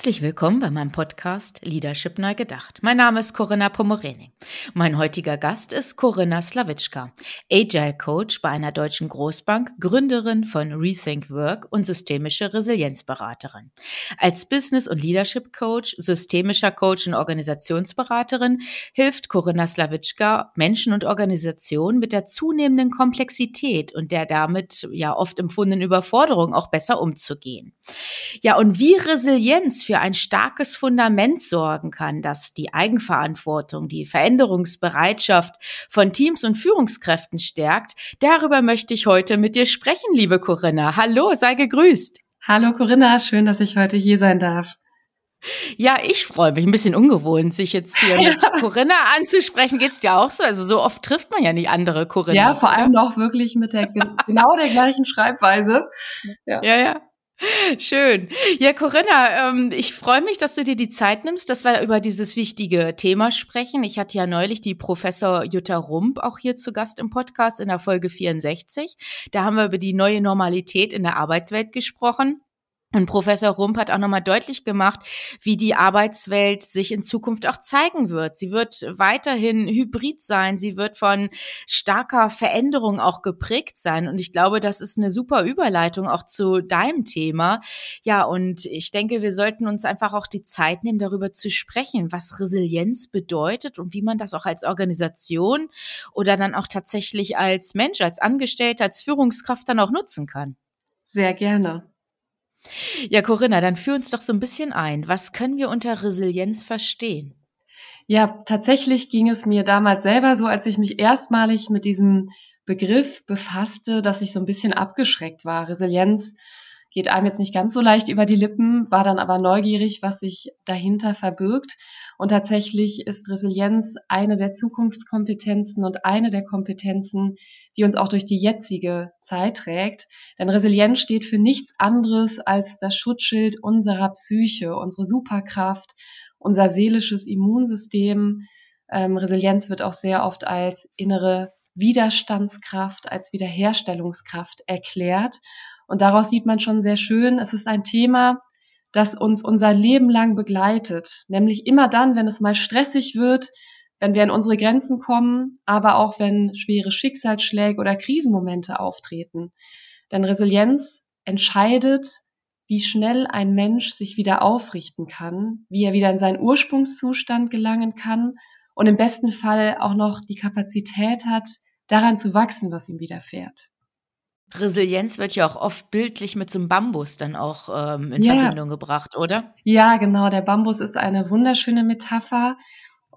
Herzlich willkommen bei meinem Podcast Leadership neu gedacht. Mein Name ist Corinna Pomorening. Mein heutiger Gast ist Corinna Slawitschka, Agile Coach bei einer deutschen Großbank, Gründerin von Rethink Work und systemische Resilienzberaterin. Als Business- und Leadership Coach, systemischer Coach und Organisationsberaterin hilft Corinna Slawitschka Menschen und Organisationen mit der zunehmenden Komplexität und der damit ja oft empfundenen Überforderung auch besser umzugehen. Ja, und wie Resilienz für ein starkes Fundament sorgen kann, das die Eigenverantwortung, die Veränderungsbereitschaft von Teams und Führungskräften stärkt, darüber möchte ich heute mit dir sprechen, liebe Corinna. Hallo, sei gegrüßt. Hallo Corinna, schön, dass ich heute hier sein darf. Ja, ich freue mich. Ein bisschen ungewohnt, sich jetzt hier ja. mit Corinna anzusprechen. Geht's dir auch so? Also so oft trifft man ja nicht andere Corinna. Ja, vor allem noch wirklich mit der genau der gleichen Schreibweise. Ja, ja. ja. Schön. Ja, Corinna, ähm, ich freue mich, dass du dir die Zeit nimmst, dass wir über dieses wichtige Thema sprechen. Ich hatte ja neulich die Professor Jutta Rump auch hier zu Gast im Podcast in der Folge 64. Da haben wir über die neue Normalität in der Arbeitswelt gesprochen. Und Professor Rump hat auch nochmal deutlich gemacht, wie die Arbeitswelt sich in Zukunft auch zeigen wird. Sie wird weiterhin hybrid sein. Sie wird von starker Veränderung auch geprägt sein. Und ich glaube, das ist eine super Überleitung auch zu deinem Thema. Ja, und ich denke, wir sollten uns einfach auch die Zeit nehmen, darüber zu sprechen, was Resilienz bedeutet und wie man das auch als Organisation oder dann auch tatsächlich als Mensch, als Angestellter, als Führungskraft dann auch nutzen kann. Sehr gerne. Ja, Corinna, dann führ uns doch so ein bisschen ein. Was können wir unter Resilienz verstehen? Ja, tatsächlich ging es mir damals selber so, als ich mich erstmalig mit diesem Begriff befasste, dass ich so ein bisschen abgeschreckt war. Resilienz geht einem jetzt nicht ganz so leicht über die Lippen, war dann aber neugierig, was sich dahinter verbirgt. Und tatsächlich ist Resilienz eine der Zukunftskompetenzen und eine der Kompetenzen, die uns auch durch die jetzige Zeit trägt. Denn Resilienz steht für nichts anderes als das Schutzschild unserer Psyche, unsere Superkraft, unser seelisches Immunsystem. Ähm, Resilienz wird auch sehr oft als innere Widerstandskraft, als Wiederherstellungskraft erklärt. Und daraus sieht man schon sehr schön, es ist ein Thema, das uns unser Leben lang begleitet. Nämlich immer dann, wenn es mal stressig wird, wenn wir an unsere Grenzen kommen, aber auch wenn schwere Schicksalsschläge oder Krisenmomente auftreten. Denn Resilienz entscheidet, wie schnell ein Mensch sich wieder aufrichten kann, wie er wieder in seinen Ursprungszustand gelangen kann und im besten Fall auch noch die Kapazität hat, daran zu wachsen, was ihm widerfährt. Resilienz wird ja auch oft bildlich mit so einem Bambus dann auch ähm, in ja. Verbindung gebracht, oder? Ja, genau. Der Bambus ist eine wunderschöne Metapher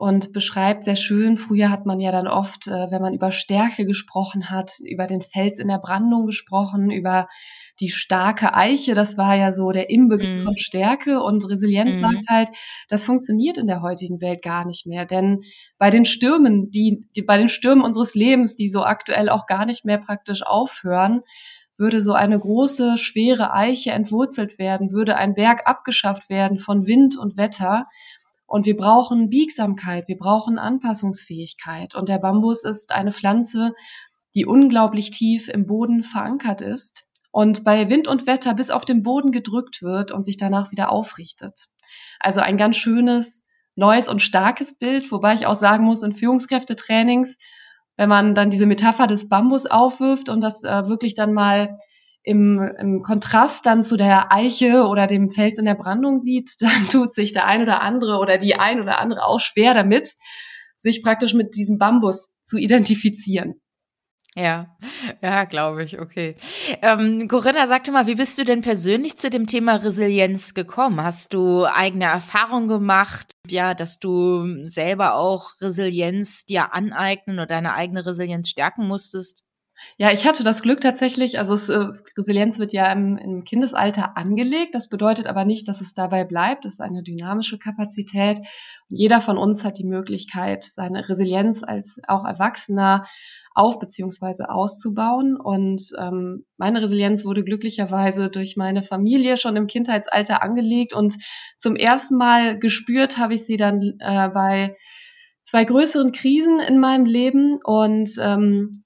und beschreibt sehr schön. Früher hat man ja dann oft, äh, wenn man über Stärke gesprochen hat, über den Fels in der Brandung gesprochen, über die starke Eiche, das war ja so der Inbegriff mhm. von Stärke und Resilienz mhm. sagt halt, das funktioniert in der heutigen Welt gar nicht mehr, denn bei den Stürmen, die, die bei den Stürmen unseres Lebens, die so aktuell auch gar nicht mehr praktisch aufhören, würde so eine große, schwere Eiche entwurzelt werden, würde ein Berg abgeschafft werden von Wind und Wetter. Und wir brauchen Biegsamkeit, wir brauchen Anpassungsfähigkeit. Und der Bambus ist eine Pflanze, die unglaublich tief im Boden verankert ist und bei Wind und Wetter bis auf den Boden gedrückt wird und sich danach wieder aufrichtet. Also ein ganz schönes, neues und starkes Bild, wobei ich auch sagen muss, in Führungskräftetrainings, wenn man dann diese Metapher des Bambus aufwirft und das äh, wirklich dann mal im, im Kontrast dann zu der Eiche oder dem Fels in der Brandung sieht, dann tut sich der ein oder andere oder die ein oder andere auch schwer damit, sich praktisch mit diesem Bambus zu identifizieren. Ja, ja, glaube ich, okay. Ähm, Corinna, sagte mal, wie bist du denn persönlich zu dem Thema Resilienz gekommen? Hast du eigene Erfahrungen gemacht, ja, dass du selber auch Resilienz dir aneignen oder deine eigene Resilienz stärken musstest? Ja, ich hatte das Glück tatsächlich, also es, äh, Resilienz wird ja im, im Kindesalter angelegt. Das bedeutet aber nicht, dass es dabei bleibt. Es ist eine dynamische Kapazität. Jeder von uns hat die Möglichkeit, seine Resilienz als auch Erwachsener auf beziehungsweise auszubauen. Und ähm, meine Resilienz wurde glücklicherweise durch meine Familie schon im Kindheitsalter angelegt und zum ersten Mal gespürt habe ich sie dann äh, bei zwei größeren Krisen in meinem Leben und ähm,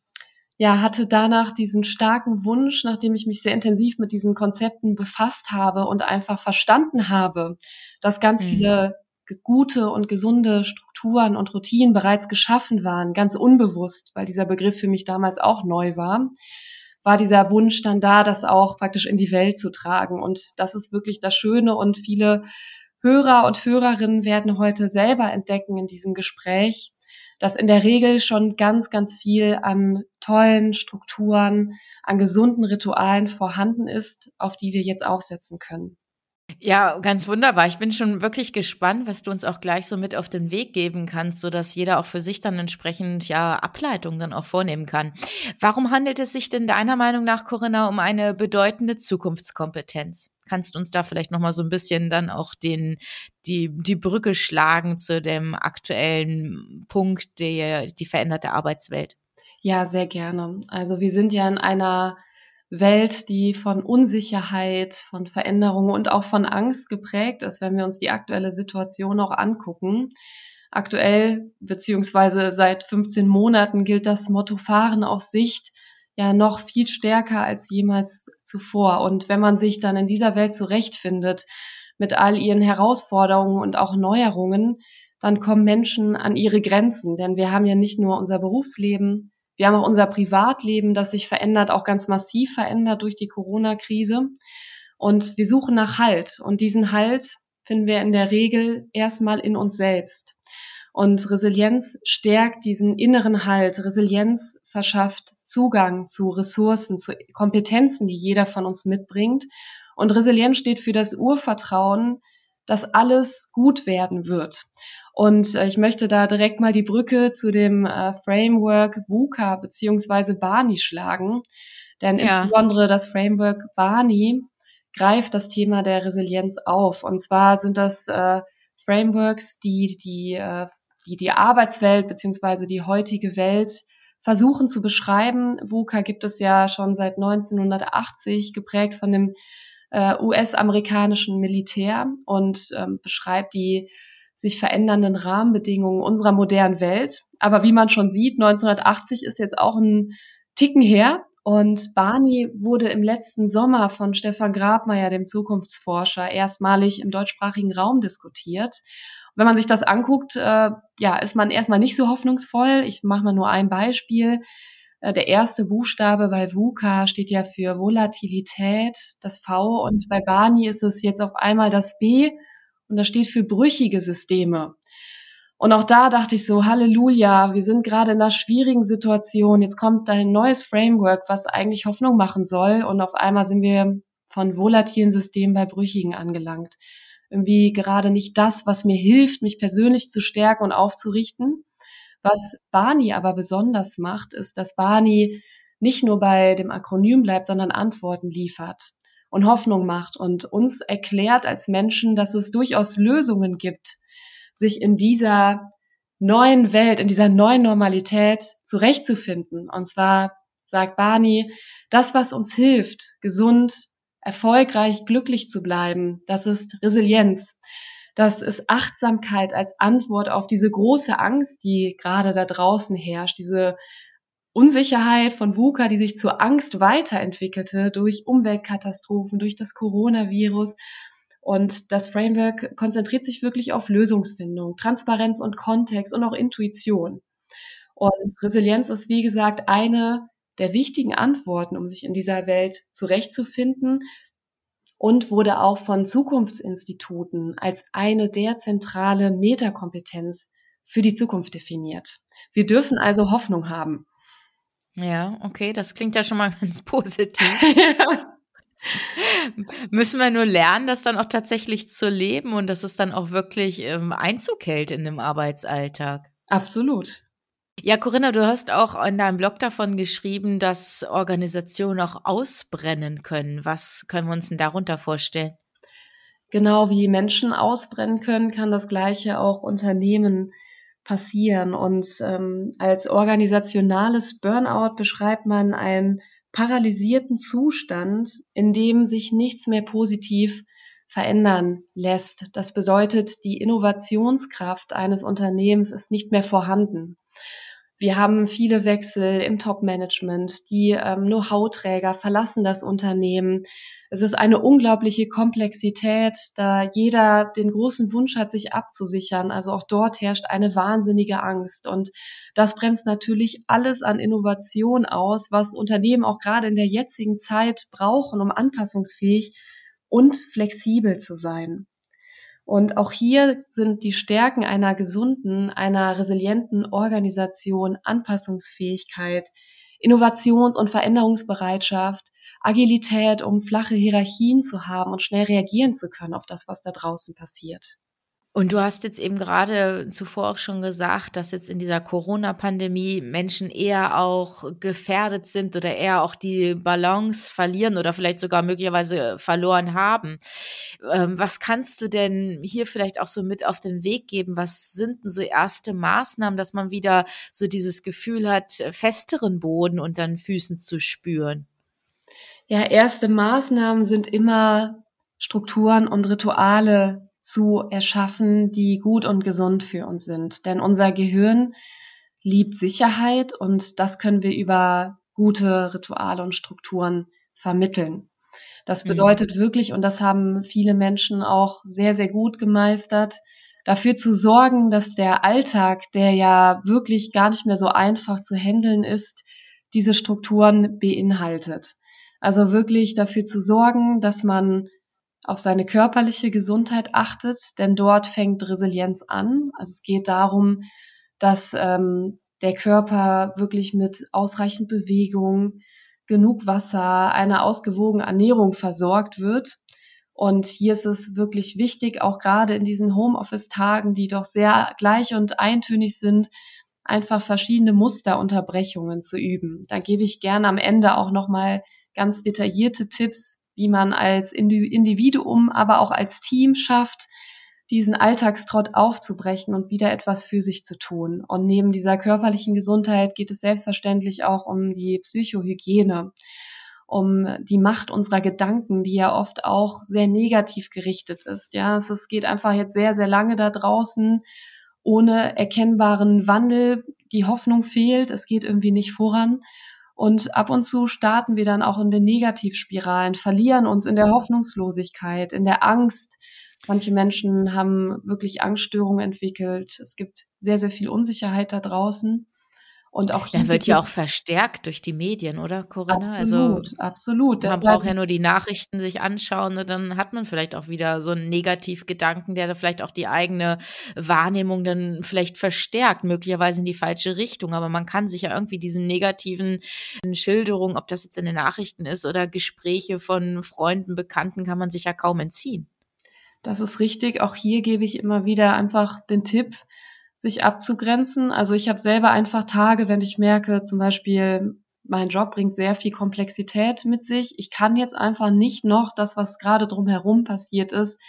ja, hatte danach diesen starken Wunsch, nachdem ich mich sehr intensiv mit diesen Konzepten befasst habe und einfach verstanden habe, dass ganz mhm. viele gute und gesunde Strukturen und Routinen bereits geschaffen waren, ganz unbewusst, weil dieser Begriff für mich damals auch neu war, war dieser Wunsch dann da, das auch praktisch in die Welt zu tragen. Und das ist wirklich das Schöne und viele Hörer und Hörerinnen werden heute selber entdecken in diesem Gespräch, dass in der Regel schon ganz, ganz viel an tollen Strukturen, an gesunden Ritualen vorhanden ist, auf die wir jetzt aufsetzen können. Ja, ganz wunderbar. Ich bin schon wirklich gespannt, was du uns auch gleich so mit auf den Weg geben kannst, so dass jeder auch für sich dann entsprechend ja Ableitungen dann auch vornehmen kann. Warum handelt es sich denn deiner Meinung nach, Corinna, um eine bedeutende Zukunftskompetenz? Kannst du uns da vielleicht noch mal so ein bisschen dann auch den die die Brücke schlagen zu dem aktuellen Punkt der die veränderte Arbeitswelt? Ja, sehr gerne. Also wir sind ja in einer Welt, die von Unsicherheit, von Veränderungen und auch von Angst geprägt ist, wenn wir uns die aktuelle Situation auch angucken. Aktuell beziehungsweise seit 15 Monaten gilt das Motto Fahren auf Sicht ja noch viel stärker als jemals zuvor. Und wenn man sich dann in dieser Welt zurechtfindet mit all ihren Herausforderungen und auch Neuerungen, dann kommen Menschen an ihre Grenzen. Denn wir haben ja nicht nur unser Berufsleben, wir haben auch unser Privatleben, das sich verändert, auch ganz massiv verändert durch die Corona-Krise. Und wir suchen nach Halt. Und diesen Halt finden wir in der Regel erstmal in uns selbst. Und Resilienz stärkt diesen inneren Halt. Resilienz verschafft Zugang zu Ressourcen, zu Kompetenzen, die jeder von uns mitbringt. Und Resilienz steht für das Urvertrauen, dass alles gut werden wird. Und äh, ich möchte da direkt mal die Brücke zu dem äh, Framework VUCA beziehungsweise Barney schlagen. Denn ja. insbesondere das Framework Barney greift das Thema der Resilienz auf. Und zwar sind das äh, Frameworks, die die, äh, die die Arbeitswelt beziehungsweise die heutige Welt versuchen zu beschreiben. VUCA gibt es ja schon seit 1980, geprägt von dem äh, US-amerikanischen Militär und ähm, beschreibt die sich verändernden Rahmenbedingungen unserer modernen Welt. Aber wie man schon sieht, 1980 ist jetzt auch ein Ticken her. Und Barney wurde im letzten Sommer von Stefan Grabmeier, dem Zukunftsforscher, erstmalig im deutschsprachigen Raum diskutiert. Wenn man sich das anguckt, äh, ja, ist man erstmal nicht so hoffnungsvoll. Ich mache mal nur ein Beispiel. Äh, der erste Buchstabe bei VUCA steht ja für Volatilität, das V. Und bei Barney ist es jetzt auf einmal das B und das steht für brüchige Systeme. Und auch da dachte ich so, Halleluja, wir sind gerade in einer schwierigen Situation. Jetzt kommt ein neues Framework, was eigentlich Hoffnung machen soll. Und auf einmal sind wir von volatilen Systemen bei brüchigen angelangt. Irgendwie gerade nicht das, was mir hilft, mich persönlich zu stärken und aufzurichten. Was Barney aber besonders macht, ist, dass Barney nicht nur bei dem Akronym bleibt, sondern Antworten liefert und Hoffnung macht und uns erklärt als Menschen, dass es durchaus Lösungen gibt, sich in dieser neuen Welt, in dieser neuen Normalität zurechtzufinden. Und zwar sagt Barney, das, was uns hilft, gesund, erfolgreich, glücklich zu bleiben, das ist Resilienz. Das ist Achtsamkeit als Antwort auf diese große Angst, die gerade da draußen herrscht, diese Unsicherheit von VUCA, die sich zur Angst weiterentwickelte durch Umweltkatastrophen, durch das Coronavirus. Und das Framework konzentriert sich wirklich auf Lösungsfindung, Transparenz und Kontext und auch Intuition. Und Resilienz ist, wie gesagt, eine der wichtigen Antworten, um sich in dieser Welt zurechtzufinden und wurde auch von Zukunftsinstituten als eine der zentrale Metakompetenz für die Zukunft definiert. Wir dürfen also Hoffnung haben. Ja, okay, das klingt ja schon mal ganz positiv. ja. Müssen wir nur lernen, das dann auch tatsächlich zu leben und dass es dann auch wirklich ähm, Einzug hält in dem Arbeitsalltag. Absolut. Ja, Corinna, du hast auch in deinem Blog davon geschrieben, dass Organisationen auch ausbrennen können. Was können wir uns denn darunter vorstellen? Genau wie Menschen ausbrennen können, kann das gleiche auch Unternehmen passieren. Und ähm, als organisationales Burnout beschreibt man einen paralysierten Zustand, in dem sich nichts mehr positiv verändern lässt. Das bedeutet, die Innovationskraft eines Unternehmens ist nicht mehr vorhanden. Wir haben viele Wechsel im Top-Management. Die ähm, Know-how-Träger verlassen das Unternehmen. Es ist eine unglaubliche Komplexität, da jeder den großen Wunsch hat, sich abzusichern. Also auch dort herrscht eine wahnsinnige Angst. Und das bremst natürlich alles an Innovation aus, was Unternehmen auch gerade in der jetzigen Zeit brauchen, um anpassungsfähig und flexibel zu sein. Und auch hier sind die Stärken einer gesunden, einer resilienten Organisation, Anpassungsfähigkeit, Innovations- und Veränderungsbereitschaft, Agilität, um flache Hierarchien zu haben und schnell reagieren zu können auf das, was da draußen passiert. Und du hast jetzt eben gerade zuvor auch schon gesagt, dass jetzt in dieser Corona-Pandemie Menschen eher auch gefährdet sind oder eher auch die Balance verlieren oder vielleicht sogar möglicherweise verloren haben. Ähm, was kannst du denn hier vielleicht auch so mit auf den Weg geben? Was sind denn so erste Maßnahmen, dass man wieder so dieses Gefühl hat, festeren Boden unter den Füßen zu spüren? Ja, erste Maßnahmen sind immer Strukturen und Rituale zu erschaffen, die gut und gesund für uns sind. Denn unser Gehirn liebt Sicherheit und das können wir über gute Rituale und Strukturen vermitteln. Das mhm. bedeutet mhm. wirklich, und das haben viele Menschen auch sehr, sehr gut gemeistert, dafür zu sorgen, dass der Alltag, der ja wirklich gar nicht mehr so einfach zu handeln ist, diese Strukturen beinhaltet. Also wirklich dafür zu sorgen, dass man auf seine körperliche Gesundheit achtet, denn dort fängt Resilienz an. Also es geht darum, dass ähm, der Körper wirklich mit ausreichend Bewegung, genug Wasser, einer ausgewogenen Ernährung versorgt wird. Und hier ist es wirklich wichtig, auch gerade in diesen Homeoffice-Tagen, die doch sehr gleich und eintönig sind, einfach verschiedene Musterunterbrechungen zu üben. Da gebe ich gerne am Ende auch nochmal ganz detaillierte Tipps, wie man als Individuum, aber auch als Team schafft, diesen Alltagstrott aufzubrechen und wieder etwas für sich zu tun. Und neben dieser körperlichen Gesundheit geht es selbstverständlich auch um die Psychohygiene, um die Macht unserer Gedanken, die ja oft auch sehr negativ gerichtet ist. Ja, es geht einfach jetzt sehr, sehr lange da draußen ohne erkennbaren Wandel. Die Hoffnung fehlt, es geht irgendwie nicht voran. Und ab und zu starten wir dann auch in den Negativspiralen, verlieren uns in der Hoffnungslosigkeit, in der Angst. Manche Menschen haben wirklich Angststörungen entwickelt. Es gibt sehr, sehr viel Unsicherheit da draußen. Und auch hier. wird ja auch verstärkt durch die Medien, oder, Corinna? Absolut, also, absolut. Man Deshalb, braucht ja nur die Nachrichten sich anschauen und dann hat man vielleicht auch wieder so einen Negativgedanken, der da vielleicht auch die eigene Wahrnehmung dann vielleicht verstärkt, möglicherweise in die falsche Richtung. Aber man kann sich ja irgendwie diesen negativen Schilderungen, ob das jetzt in den Nachrichten ist oder Gespräche von Freunden, Bekannten, kann man sich ja kaum entziehen. Das ist richtig. Auch hier gebe ich immer wieder einfach den Tipp, sich abzugrenzen. Also ich habe selber einfach Tage, wenn ich merke, zum Beispiel, mein Job bringt sehr viel Komplexität mit sich. Ich kann jetzt einfach nicht noch das, was gerade drumherum passiert ist,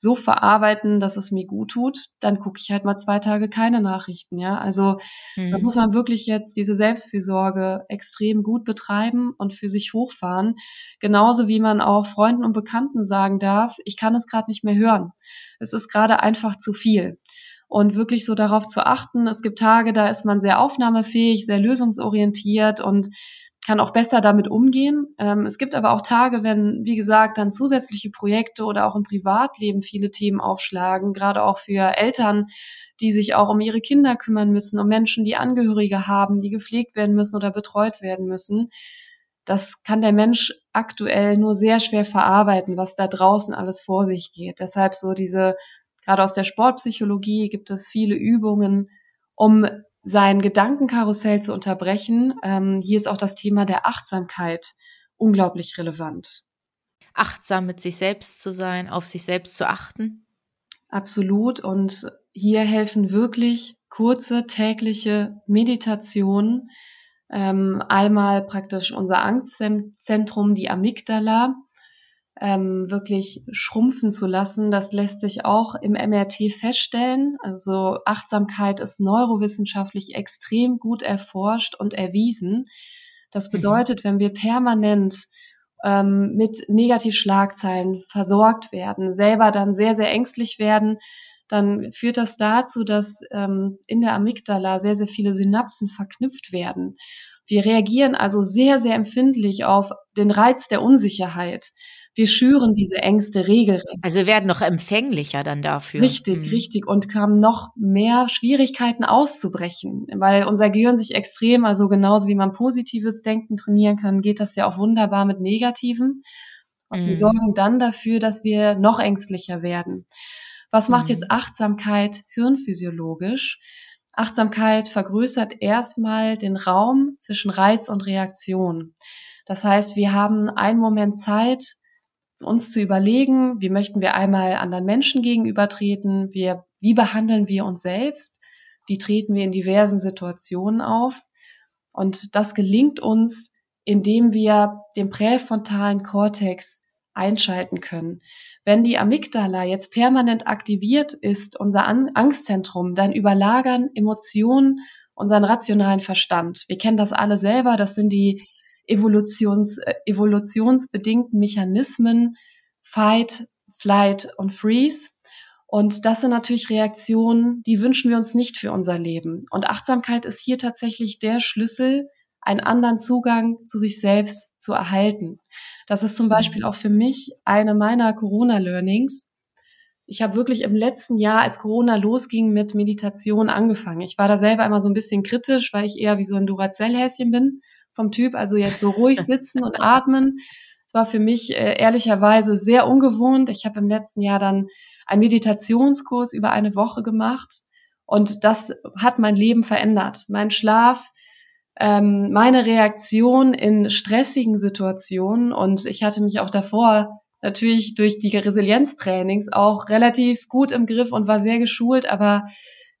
so verarbeiten, dass es mir gut tut, dann gucke ich halt mal zwei Tage keine Nachrichten, ja. Also mhm. da muss man wirklich jetzt diese Selbstfürsorge extrem gut betreiben und für sich hochfahren. Genauso wie man auch Freunden und Bekannten sagen darf, ich kann es gerade nicht mehr hören. Es ist gerade einfach zu viel und wirklich so darauf zu achten. Es gibt Tage, da ist man sehr aufnahmefähig, sehr lösungsorientiert und kann auch besser damit umgehen. Ähm, es gibt aber auch Tage, wenn, wie gesagt, dann zusätzliche Projekte oder auch im Privatleben viele Themen aufschlagen, gerade auch für Eltern, die sich auch um ihre Kinder kümmern müssen, um Menschen, die Angehörige haben, die gepflegt werden müssen oder betreut werden müssen. Das kann der Mensch aktuell nur sehr schwer verarbeiten, was da draußen alles vor sich geht. Deshalb so diese Gerade aus der Sportpsychologie gibt es viele Übungen, um sein Gedankenkarussell zu unterbrechen. Ähm, hier ist auch das Thema der Achtsamkeit unglaublich relevant. Achtsam mit sich selbst zu sein, auf sich selbst zu achten? Absolut. Und hier helfen wirklich kurze tägliche Meditation. Ähm, einmal praktisch unser Angstzentrum, die Amygdala, ähm, wirklich schrumpfen zu lassen. Das lässt sich auch im MRT feststellen. Also Achtsamkeit ist neurowissenschaftlich extrem gut erforscht und erwiesen. Das mhm. bedeutet, wenn wir permanent ähm, mit Negativschlagzeilen versorgt werden, selber dann sehr, sehr ängstlich werden, dann führt das dazu, dass ähm, in der Amygdala sehr, sehr viele Synapsen verknüpft werden. Wir reagieren also sehr, sehr empfindlich auf den Reiz der Unsicherheit. Wir schüren diese Ängste regelrecht. Also werden noch empfänglicher dann dafür. Richtig, mhm. richtig. Und haben noch mehr Schwierigkeiten auszubrechen, weil unser Gehirn sich extrem, also genauso wie man positives Denken trainieren kann, geht das ja auch wunderbar mit negativen. Und mhm. wir sorgen dann dafür, dass wir noch ängstlicher werden. Was macht mhm. jetzt Achtsamkeit hirnphysiologisch? Achtsamkeit vergrößert erstmal den Raum zwischen Reiz und Reaktion. Das heißt, wir haben einen Moment Zeit, uns zu überlegen, wie möchten wir einmal anderen Menschen gegenübertreten, wir, wie behandeln wir uns selbst, wie treten wir in diversen Situationen auf. Und das gelingt uns, indem wir den präfrontalen Kortex einschalten können. Wenn die Amygdala jetzt permanent aktiviert ist, unser Angstzentrum, dann überlagern Emotionen unseren rationalen Verstand. Wir kennen das alle selber, das sind die Evolutions, äh, evolutionsbedingten Mechanismen Fight, Flight und Freeze. Und das sind natürlich Reaktionen, die wünschen wir uns nicht für unser Leben. Und Achtsamkeit ist hier tatsächlich der Schlüssel, einen anderen Zugang zu sich selbst zu erhalten. Das ist zum mhm. Beispiel auch für mich eine meiner Corona-Learnings. Ich habe wirklich im letzten Jahr, als Corona losging, mit Meditation angefangen. Ich war da selber immer so ein bisschen kritisch, weil ich eher wie so ein Duracell-Häschen bin vom Typ, also jetzt so ruhig sitzen und atmen. Es war für mich äh, ehrlicherweise sehr ungewohnt. Ich habe im letzten Jahr dann einen Meditationskurs über eine Woche gemacht und das hat mein Leben verändert. Mein Schlaf, ähm, meine Reaktion in stressigen Situationen und ich hatte mich auch davor natürlich durch die Resilienztrainings auch relativ gut im Griff und war sehr geschult, aber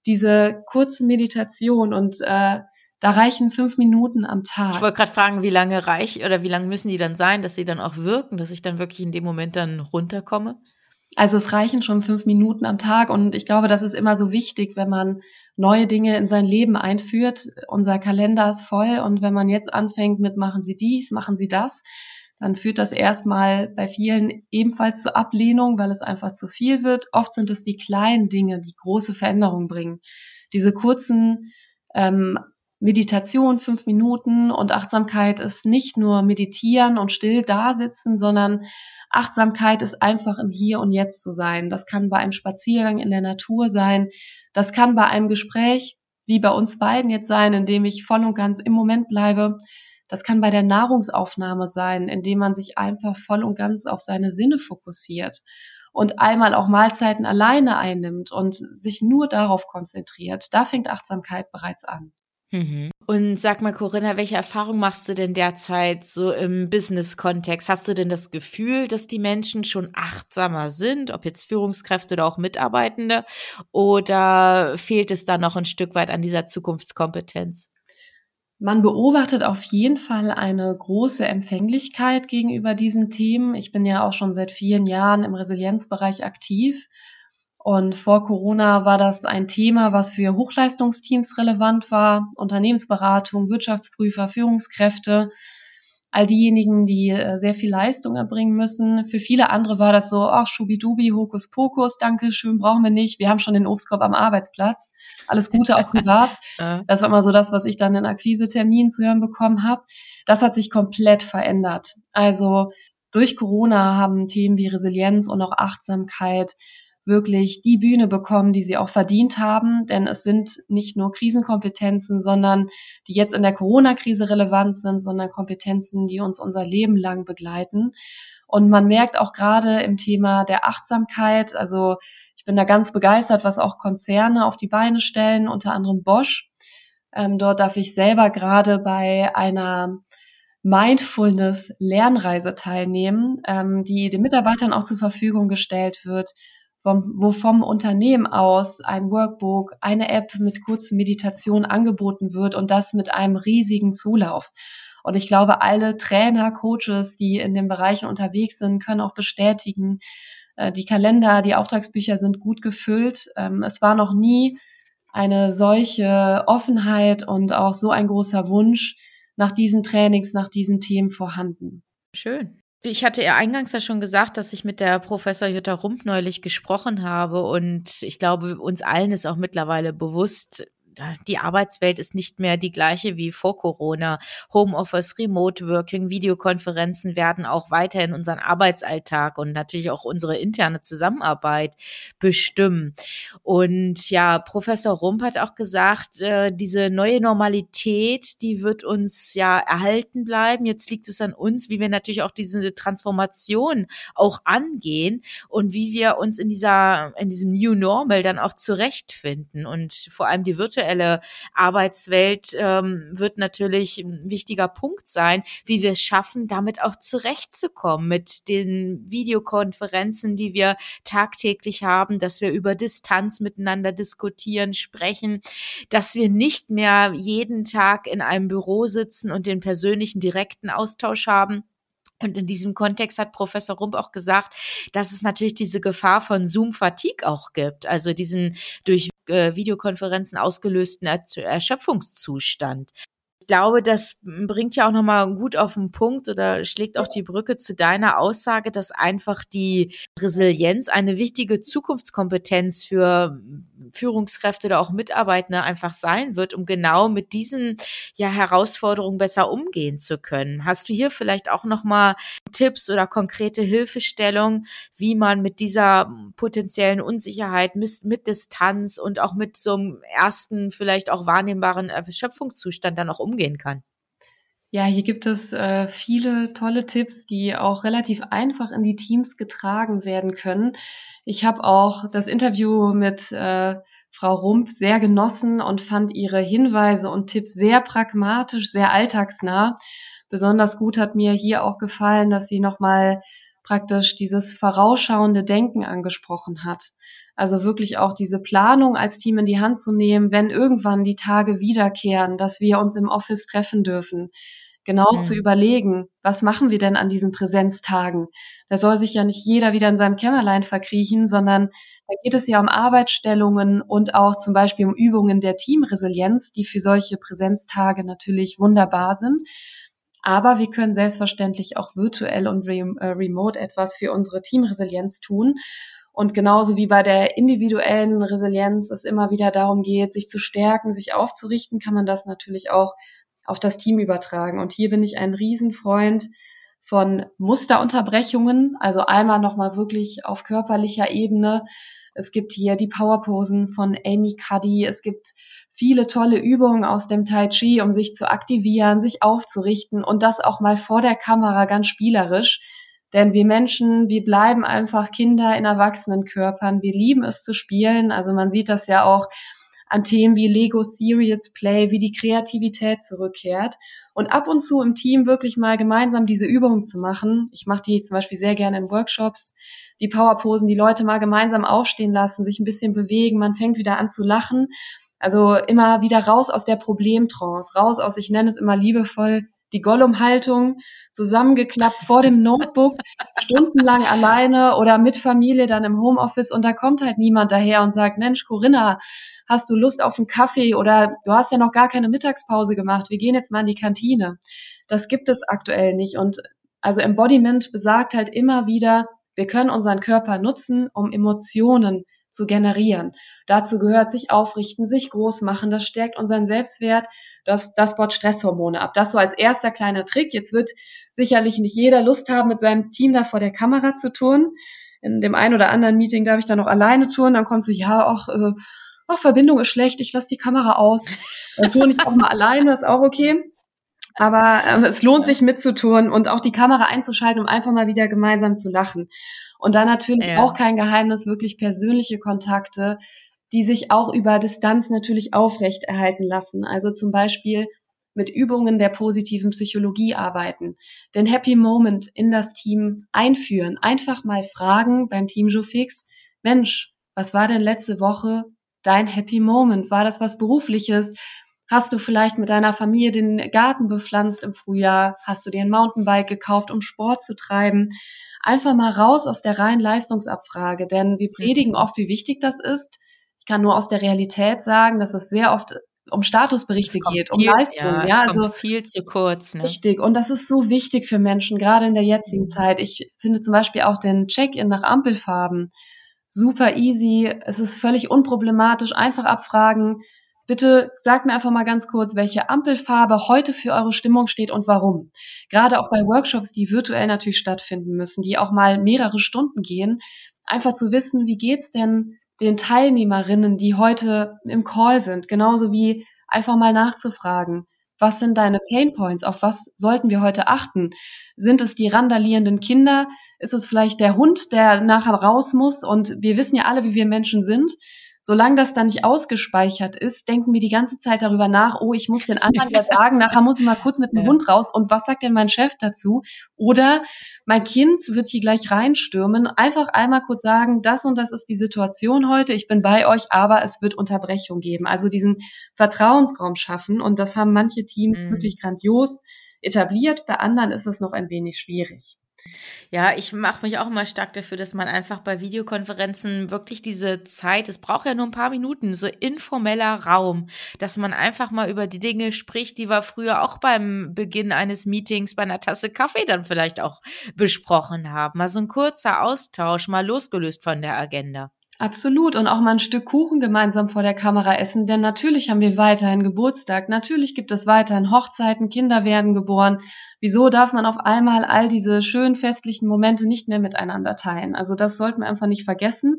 diese kurze Meditation und äh, da reichen fünf Minuten am Tag. Ich wollte gerade fragen, wie lange reich oder wie lange müssen die dann sein, dass sie dann auch wirken, dass ich dann wirklich in dem Moment dann runterkomme? Also es reichen schon fünf Minuten am Tag und ich glaube, das ist immer so wichtig, wenn man neue Dinge in sein Leben einführt. Unser Kalender ist voll und wenn man jetzt anfängt mit machen Sie dies, machen Sie das, dann führt das erstmal bei vielen ebenfalls zur Ablehnung, weil es einfach zu viel wird. Oft sind es die kleinen Dinge, die große Veränderungen bringen. Diese kurzen ähm, Meditation fünf Minuten und Achtsamkeit ist nicht nur meditieren und still da sitzen, sondern Achtsamkeit ist einfach im Hier und Jetzt zu sein. Das kann bei einem Spaziergang in der Natur sein. Das kann bei einem Gespräch, wie bei uns beiden jetzt sein, in dem ich voll und ganz im Moment bleibe. Das kann bei der Nahrungsaufnahme sein, indem man sich einfach voll und ganz auf seine Sinne fokussiert und einmal auch Mahlzeiten alleine einnimmt und sich nur darauf konzentriert. Da fängt Achtsamkeit bereits an. Mhm. Und sag mal, Corinna, welche Erfahrung machst du denn derzeit so im Business-Kontext? Hast du denn das Gefühl, dass die Menschen schon achtsamer sind, ob jetzt Führungskräfte oder auch Mitarbeitende? Oder fehlt es da noch ein Stück weit an dieser Zukunftskompetenz? Man beobachtet auf jeden Fall eine große Empfänglichkeit gegenüber diesen Themen. Ich bin ja auch schon seit vielen Jahren im Resilienzbereich aktiv und vor Corona war das ein Thema, was für Hochleistungsteams relevant war, Unternehmensberatung, Wirtschaftsprüfer, Führungskräfte, all diejenigen, die äh, sehr viel Leistung erbringen müssen. Für viele andere war das so, ach, Schubidubi, Hokuspokus, danke schön, brauchen wir nicht. Wir haben schon den Obstkorb am Arbeitsplatz. Alles Gute auch privat. Das war immer so das, was ich dann in Akquiseterminen zu hören bekommen habe. Das hat sich komplett verändert. Also durch Corona haben Themen wie Resilienz und auch Achtsamkeit wirklich die Bühne bekommen, die sie auch verdient haben. Denn es sind nicht nur Krisenkompetenzen, sondern die jetzt in der Corona-Krise relevant sind, sondern Kompetenzen, die uns unser Leben lang begleiten. Und man merkt auch gerade im Thema der Achtsamkeit, also ich bin da ganz begeistert, was auch Konzerne auf die Beine stellen, unter anderem Bosch. Ähm, dort darf ich selber gerade bei einer Mindfulness-Lernreise teilnehmen, ähm, die den Mitarbeitern auch zur Verfügung gestellt wird, wo vom Unternehmen aus ein Workbook, eine App mit kurzen Meditationen angeboten wird und das mit einem riesigen Zulauf. Und ich glaube, alle Trainer, Coaches, die in den Bereichen unterwegs sind, können auch bestätigen, äh, die Kalender, die Auftragsbücher sind gut gefüllt. Ähm, es war noch nie eine solche Offenheit und auch so ein großer Wunsch nach diesen Trainings, nach diesen Themen vorhanden. Schön. Ich hatte ja eingangs ja schon gesagt, dass ich mit der Professor Jutta Rump neulich gesprochen habe und ich glaube, uns allen ist auch mittlerweile bewusst, die Arbeitswelt ist nicht mehr die gleiche wie vor Corona. Homeoffice, Remote Working, Videokonferenzen werden auch weiterhin unseren Arbeitsalltag und natürlich auch unsere interne Zusammenarbeit bestimmen. Und ja, Professor Rump hat auch gesagt, äh, diese neue Normalität, die wird uns ja erhalten bleiben. Jetzt liegt es an uns, wie wir natürlich auch diese Transformation auch angehen und wie wir uns in dieser, in diesem New Normal dann auch zurechtfinden und vor allem die virtuelle virtuelle Arbeitswelt ähm, wird natürlich ein wichtiger Punkt sein, wie wir es schaffen, damit auch zurechtzukommen mit den Videokonferenzen, die wir tagtäglich haben, dass wir über Distanz miteinander diskutieren, sprechen, dass wir nicht mehr jeden Tag in einem Büro sitzen und den persönlichen direkten Austausch haben, und in diesem Kontext hat Professor Rump auch gesagt, dass es natürlich diese Gefahr von Zoom-Fatigue auch gibt, also diesen durch äh, Videokonferenzen ausgelösten er Erschöpfungszustand glaube, das bringt ja auch nochmal gut auf den Punkt oder schlägt auch die Brücke zu deiner Aussage, dass einfach die Resilienz eine wichtige Zukunftskompetenz für Führungskräfte oder auch Mitarbeiter einfach sein wird, um genau mit diesen ja, Herausforderungen besser umgehen zu können. Hast du hier vielleicht auch nochmal Tipps oder konkrete Hilfestellungen, wie man mit dieser potenziellen Unsicherheit mit, mit Distanz und auch mit so einem ersten, vielleicht auch wahrnehmbaren Erschöpfungszustand dann auch umgehen umgehen kann. Ja, hier gibt es äh, viele tolle Tipps, die auch relativ einfach in die Teams getragen werden können. Ich habe auch das Interview mit äh, Frau Rump sehr genossen und fand ihre Hinweise und Tipps sehr pragmatisch, sehr alltagsnah. Besonders gut hat mir hier auch gefallen, dass sie nochmal praktisch dieses vorausschauende Denken angesprochen hat. Also wirklich auch diese Planung als Team in die Hand zu nehmen, wenn irgendwann die Tage wiederkehren, dass wir uns im Office treffen dürfen. Genau mhm. zu überlegen, was machen wir denn an diesen Präsenztagen? Da soll sich ja nicht jeder wieder in seinem Kämmerlein verkriechen, sondern da geht es ja um Arbeitsstellungen und auch zum Beispiel um Übungen der Teamresilienz, die für solche Präsenztage natürlich wunderbar sind. Aber wir können selbstverständlich auch virtuell und äh, remote etwas für unsere Teamresilienz tun. Und genauso wie bei der individuellen Resilienz es immer wieder darum geht, sich zu stärken, sich aufzurichten, kann man das natürlich auch auf das Team übertragen. Und hier bin ich ein Riesenfreund von Musterunterbrechungen, also einmal nochmal wirklich auf körperlicher Ebene. Es gibt hier die Powerposen von Amy Cuddy. Es gibt viele tolle Übungen aus dem Tai Chi, um sich zu aktivieren, sich aufzurichten und das auch mal vor der Kamera ganz spielerisch. Denn wir Menschen, wir bleiben einfach Kinder in Erwachsenenkörpern. Wir lieben es zu spielen. Also man sieht das ja auch an Themen wie Lego Serious Play, wie die Kreativität zurückkehrt. Und ab und zu im Team wirklich mal gemeinsam diese Übungen zu machen. Ich mache die zum Beispiel sehr gerne in Workshops. Die Powerposen, die Leute mal gemeinsam aufstehen lassen, sich ein bisschen bewegen. Man fängt wieder an zu lachen. Also immer wieder raus aus der Problemtrance, raus aus, ich nenne es immer liebevoll, die Gollum-Haltung, zusammengeklappt vor dem Notebook, stundenlang alleine oder mit Familie dann im Homeoffice. Und da kommt halt niemand daher und sagt, Mensch, Corinna, hast du Lust auf einen Kaffee? Oder du hast ja noch gar keine Mittagspause gemacht, wir gehen jetzt mal in die Kantine. Das gibt es aktuell nicht. Und also Embodiment besagt halt immer wieder, wir können unseren Körper nutzen, um Emotionen zu generieren. Dazu gehört sich aufrichten, sich groß machen, das stärkt unseren Selbstwert, das, das baut Stresshormone ab. Das so als erster kleiner Trick. Jetzt wird sicherlich nicht jeder Lust haben, mit seinem Team da vor der Kamera zu turnen. In dem einen oder anderen Meeting darf ich dann noch alleine turnen, dann kommt so, ja, ach, äh, ach Verbindung ist schlecht, ich lasse die Kamera aus. Dann turne ich auch mal alleine, ist auch okay. Aber äh, es lohnt sich mitzuturnen und auch die Kamera einzuschalten, um einfach mal wieder gemeinsam zu lachen. Und dann natürlich ja. auch kein Geheimnis, wirklich persönliche Kontakte, die sich auch über Distanz natürlich aufrecht erhalten lassen. Also zum Beispiel mit Übungen der positiven Psychologie arbeiten, den Happy Moment in das Team einführen, einfach mal fragen beim Team Jofix, Mensch, was war denn letzte Woche dein Happy Moment? War das was Berufliches? Hast du vielleicht mit deiner Familie den Garten bepflanzt im Frühjahr? Hast du dir ein Mountainbike gekauft, um Sport zu treiben? Einfach mal raus aus der reinen Leistungsabfrage, denn wir predigen mhm. oft, wie wichtig das ist. Ich kann nur aus der Realität sagen, dass es sehr oft um Statusberichte geht, um Leistung. Ja, ja also viel zu kurz. Ne? Richtig. Und das ist so wichtig für Menschen, gerade in der jetzigen mhm. Zeit. Ich finde zum Beispiel auch den Check-in nach Ampelfarben super easy. Es ist völlig unproblematisch. Einfach abfragen. Bitte sagt mir einfach mal ganz kurz, welche Ampelfarbe heute für eure Stimmung steht und warum. Gerade auch bei Workshops, die virtuell natürlich stattfinden müssen, die auch mal mehrere Stunden gehen, einfach zu wissen, wie geht's denn den Teilnehmerinnen, die heute im Call sind, genauso wie einfach mal nachzufragen, was sind deine Pain Points? Auf was sollten wir heute achten? Sind es die randalierenden Kinder? Ist es vielleicht der Hund, der nachher raus muss? Und wir wissen ja alle, wie wir Menschen sind. Solange das dann nicht ausgespeichert ist, denken wir die ganze Zeit darüber nach, oh, ich muss den anderen ja sagen, nachher muss ich mal kurz mit dem ja. Hund raus und was sagt denn mein Chef dazu? Oder mein Kind wird hier gleich reinstürmen. Einfach einmal kurz sagen, das und das ist die Situation heute, ich bin bei euch, aber es wird Unterbrechung geben. Also diesen Vertrauensraum schaffen und das haben manche Teams mhm. wirklich grandios etabliert, bei anderen ist es noch ein wenig schwierig. Ja, ich mache mich auch immer stark dafür, dass man einfach bei Videokonferenzen wirklich diese Zeit, es braucht ja nur ein paar Minuten, so informeller Raum, dass man einfach mal über die Dinge spricht, die wir früher auch beim Beginn eines Meetings bei einer Tasse Kaffee dann vielleicht auch besprochen haben. Mal so ein kurzer Austausch, mal losgelöst von der Agenda. Absolut. Und auch mal ein Stück Kuchen gemeinsam vor der Kamera essen, denn natürlich haben wir weiterhin Geburtstag, natürlich gibt es weiterhin Hochzeiten, Kinder werden geboren. Wieso darf man auf einmal all diese schönen festlichen Momente nicht mehr miteinander teilen? Also das sollten wir einfach nicht vergessen,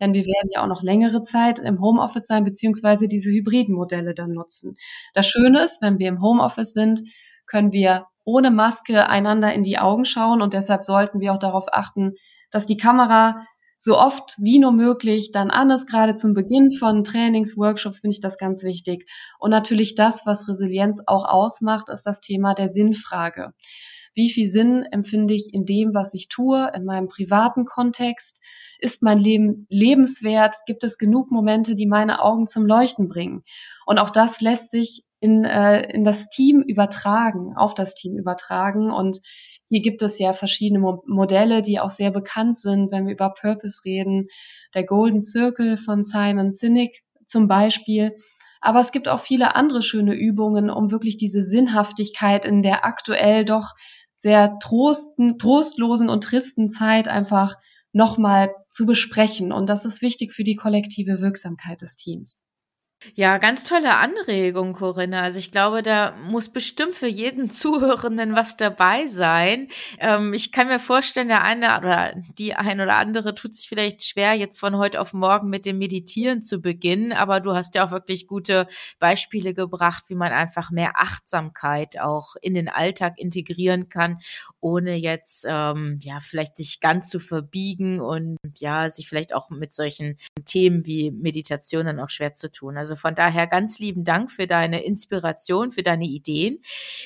denn wir werden ja auch noch längere Zeit im Homeoffice sein, beziehungsweise diese hybriden Modelle dann nutzen. Das Schöne ist, wenn wir im Homeoffice sind, können wir ohne Maske einander in die Augen schauen und deshalb sollten wir auch darauf achten, dass die Kamera so oft wie nur möglich dann an ist. Gerade zum Beginn von Trainings, Workshops finde ich das ganz wichtig. Und natürlich das, was Resilienz auch ausmacht, ist das Thema der Sinnfrage. Wie viel Sinn empfinde ich in dem, was ich tue, in meinem privaten Kontext? Ist mein Leben lebenswert? Gibt es genug Momente, die meine Augen zum Leuchten bringen? Und auch das lässt sich in, äh, in das Team übertragen, auf das Team übertragen. Und hier gibt es ja verschiedene Mo Modelle, die auch sehr bekannt sind, wenn wir über Purpose reden. Der Golden Circle von Simon Sinek zum Beispiel. Aber es gibt auch viele andere schöne Übungen, um wirklich diese Sinnhaftigkeit in der aktuell doch sehr trosten, trostlosen und tristen Zeit einfach nochmal zu besprechen. Und das ist wichtig für die kollektive Wirksamkeit des Teams. Ja, ganz tolle Anregung, Corinna. Also ich glaube, da muss bestimmt für jeden Zuhörenden was dabei sein. Ähm, ich kann mir vorstellen, der eine oder die ein oder andere tut sich vielleicht schwer, jetzt von heute auf morgen mit dem Meditieren zu beginnen. Aber du hast ja auch wirklich gute Beispiele gebracht, wie man einfach mehr Achtsamkeit auch in den Alltag integrieren kann, ohne jetzt ähm, ja vielleicht sich ganz zu verbiegen und ja sich vielleicht auch mit solchen Themen wie Meditation dann auch schwer zu tun. Also von daher ganz lieben Dank für deine Inspiration, für deine Ideen.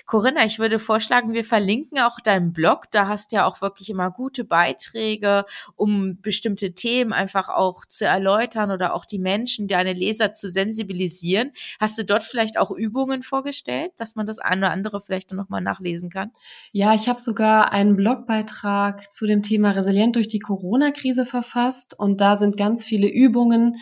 Corinna, ich würde vorschlagen, wir verlinken auch deinen Blog. Da hast du ja auch wirklich immer gute Beiträge, um bestimmte Themen einfach auch zu erläutern oder auch die Menschen, deine Leser zu sensibilisieren. Hast du dort vielleicht auch Übungen vorgestellt, dass man das eine oder andere vielleicht nochmal nachlesen kann? Ja, ich habe sogar einen Blogbeitrag zu dem Thema Resilient durch die Corona-Krise verfasst und da sind ganz viele Übungen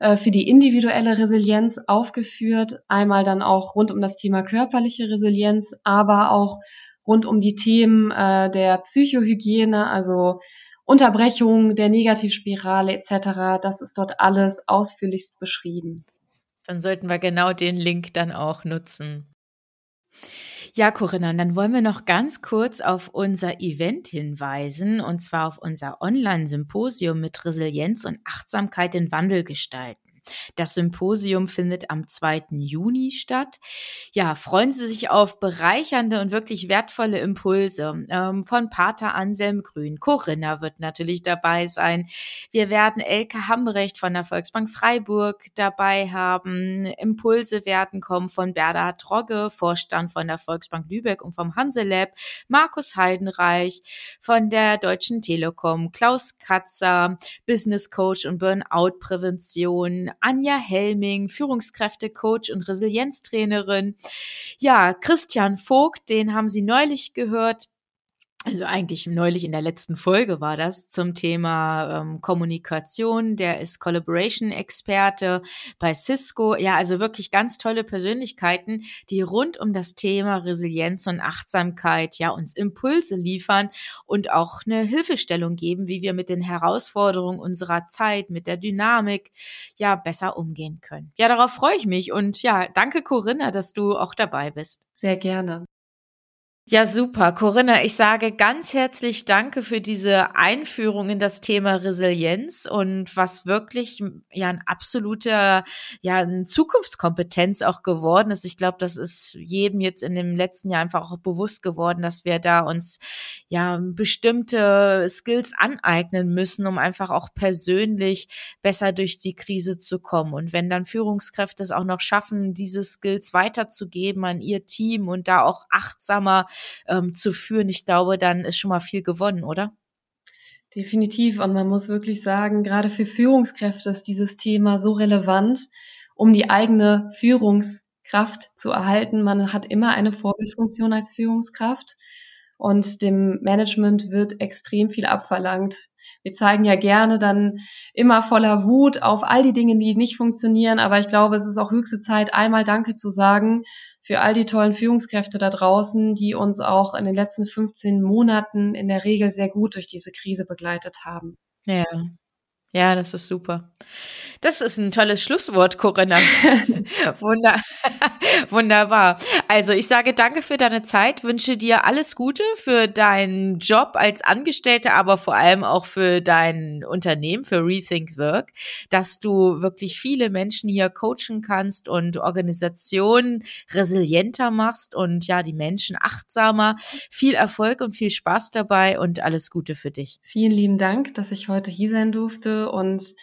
äh, für die individuelle Resilienz aufgeführt. Einmal dann auch rund um das Thema körperliche Resilienz, aber auch rund um die Themen äh, der Psychohygiene, also Unterbrechung der Negativspirale etc. Das ist dort alles ausführlichst beschrieben. Dann sollten wir genau den Link dann auch nutzen. Ja, Corinna, und dann wollen wir noch ganz kurz auf unser Event hinweisen, und zwar auf unser Online-Symposium mit Resilienz und Achtsamkeit in Wandel gestalten. Das Symposium findet am 2. Juni statt. Ja, freuen Sie sich auf bereichernde und wirklich wertvolle Impulse ähm, von Pater Anselm Grün. Corinna wird natürlich dabei sein. Wir werden Elke Hambrecht von der Volksbank Freiburg dabei haben. Impulse werden kommen von Bernhard Rogge, Vorstand von der Volksbank Lübeck und vom Hanselab, Markus Heidenreich von der Deutschen Telekom, Klaus Katzer, Business Coach und Burnout Prävention, Anja Helming, Führungskräftecoach und Resilienztrainerin. Ja, Christian Vogt, den haben Sie neulich gehört also eigentlich neulich in der letzten Folge war das zum Thema ähm, Kommunikation. Der ist Collaboration-Experte bei Cisco. Ja, also wirklich ganz tolle Persönlichkeiten, die rund um das Thema Resilienz und Achtsamkeit ja uns Impulse liefern und auch eine Hilfestellung geben, wie wir mit den Herausforderungen unserer Zeit, mit der Dynamik ja besser umgehen können. Ja, darauf freue ich mich und ja, danke Corinna, dass du auch dabei bist. Sehr gerne. Ja, super. Corinna, ich sage ganz herzlich Danke für diese Einführung in das Thema Resilienz und was wirklich ja ein absoluter, ja, eine Zukunftskompetenz auch geworden ist. Ich glaube, das ist jedem jetzt in dem letzten Jahr einfach auch bewusst geworden, dass wir da uns ja bestimmte Skills aneignen müssen, um einfach auch persönlich besser durch die Krise zu kommen. Und wenn dann Führungskräfte es auch noch schaffen, diese Skills weiterzugeben an ihr Team und da auch achtsamer ähm, zu führen, ich glaube, dann ist schon mal viel gewonnen, oder? Definitiv. Und man muss wirklich sagen, gerade für Führungskräfte ist dieses Thema so relevant, um die eigene Führungskraft zu erhalten. Man hat immer eine Vorbildfunktion als Führungskraft und dem Management wird extrem viel abverlangt. Wir zeigen ja gerne dann immer voller Wut auf all die Dinge, die nicht funktionieren, aber ich glaube, es ist auch höchste Zeit, einmal Danke zu sagen für all die tollen Führungskräfte da draußen, die uns auch in den letzten 15 Monaten in der Regel sehr gut durch diese Krise begleitet haben. Ja, ja, das ist super. Das ist ein tolles Schlusswort, Corinna. Wunder Wunderbar. Also ich sage danke für deine Zeit, wünsche dir alles Gute für deinen Job als Angestellte, aber vor allem auch für dein Unternehmen, für Rethink Work, dass du wirklich viele Menschen hier coachen kannst und Organisationen resilienter machst und ja, die Menschen achtsamer. Viel Erfolg und viel Spaß dabei und alles Gute für dich. Vielen lieben Dank, dass ich heute hier sein durfte und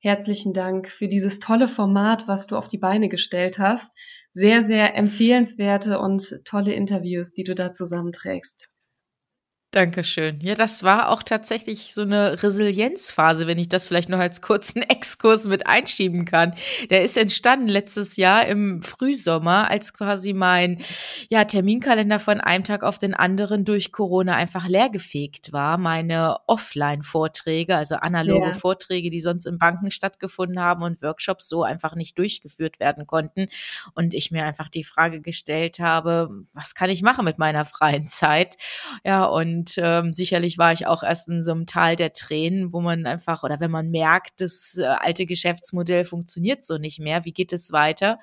herzlichen Dank für dieses tolle Format, was du auf die Beine gestellt hast. Sehr, sehr empfehlenswerte und tolle Interviews, die du da zusammenträgst. Dankeschön. Ja, das war auch tatsächlich so eine Resilienzphase, wenn ich das vielleicht noch als kurzen Exkurs mit einschieben kann. Der ist entstanden letztes Jahr im Frühsommer, als quasi mein ja, Terminkalender von einem Tag auf den anderen durch Corona einfach leergefegt war. Meine Offline-Vorträge, also analoge ja. Vorträge, die sonst in Banken stattgefunden haben und Workshops so einfach nicht durchgeführt werden konnten. Und ich mir einfach die Frage gestellt habe, was kann ich machen mit meiner freien Zeit? Ja, und und ähm, sicherlich war ich auch erst in so einem Tal der Tränen, wo man einfach, oder wenn man merkt, das äh, alte Geschäftsmodell funktioniert so nicht mehr, wie geht es weiter?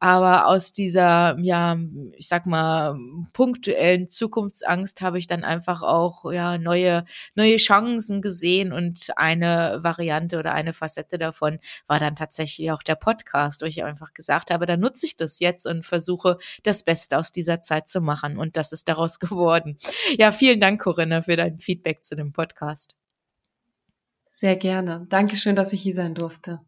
Aber aus dieser, ja, ich sag mal, punktuellen Zukunftsangst habe ich dann einfach auch ja neue, neue Chancen gesehen und eine Variante oder eine Facette davon war dann tatsächlich auch der Podcast, wo ich einfach gesagt habe, da nutze ich das jetzt und versuche das Beste aus dieser Zeit zu machen. Und das ist daraus geworden. Ja, vielen Dank Dank, Corinna, für dein Feedback zu dem Podcast. Sehr gerne. Dankeschön, dass ich hier sein durfte.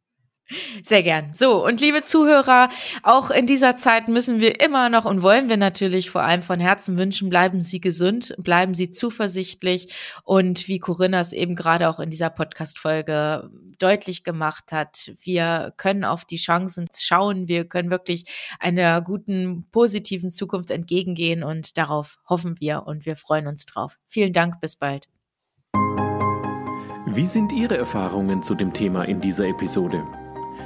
Sehr gern. So, und liebe Zuhörer, auch in dieser Zeit müssen wir immer noch und wollen wir natürlich vor allem von Herzen wünschen, bleiben Sie gesund, bleiben Sie zuversichtlich und wie Corinna es eben gerade auch in dieser Podcast-Folge deutlich gemacht hat, wir können auf die Chancen schauen, wir können wirklich einer guten, positiven Zukunft entgegengehen und darauf hoffen wir und wir freuen uns drauf. Vielen Dank, bis bald. Wie sind Ihre Erfahrungen zu dem Thema in dieser Episode?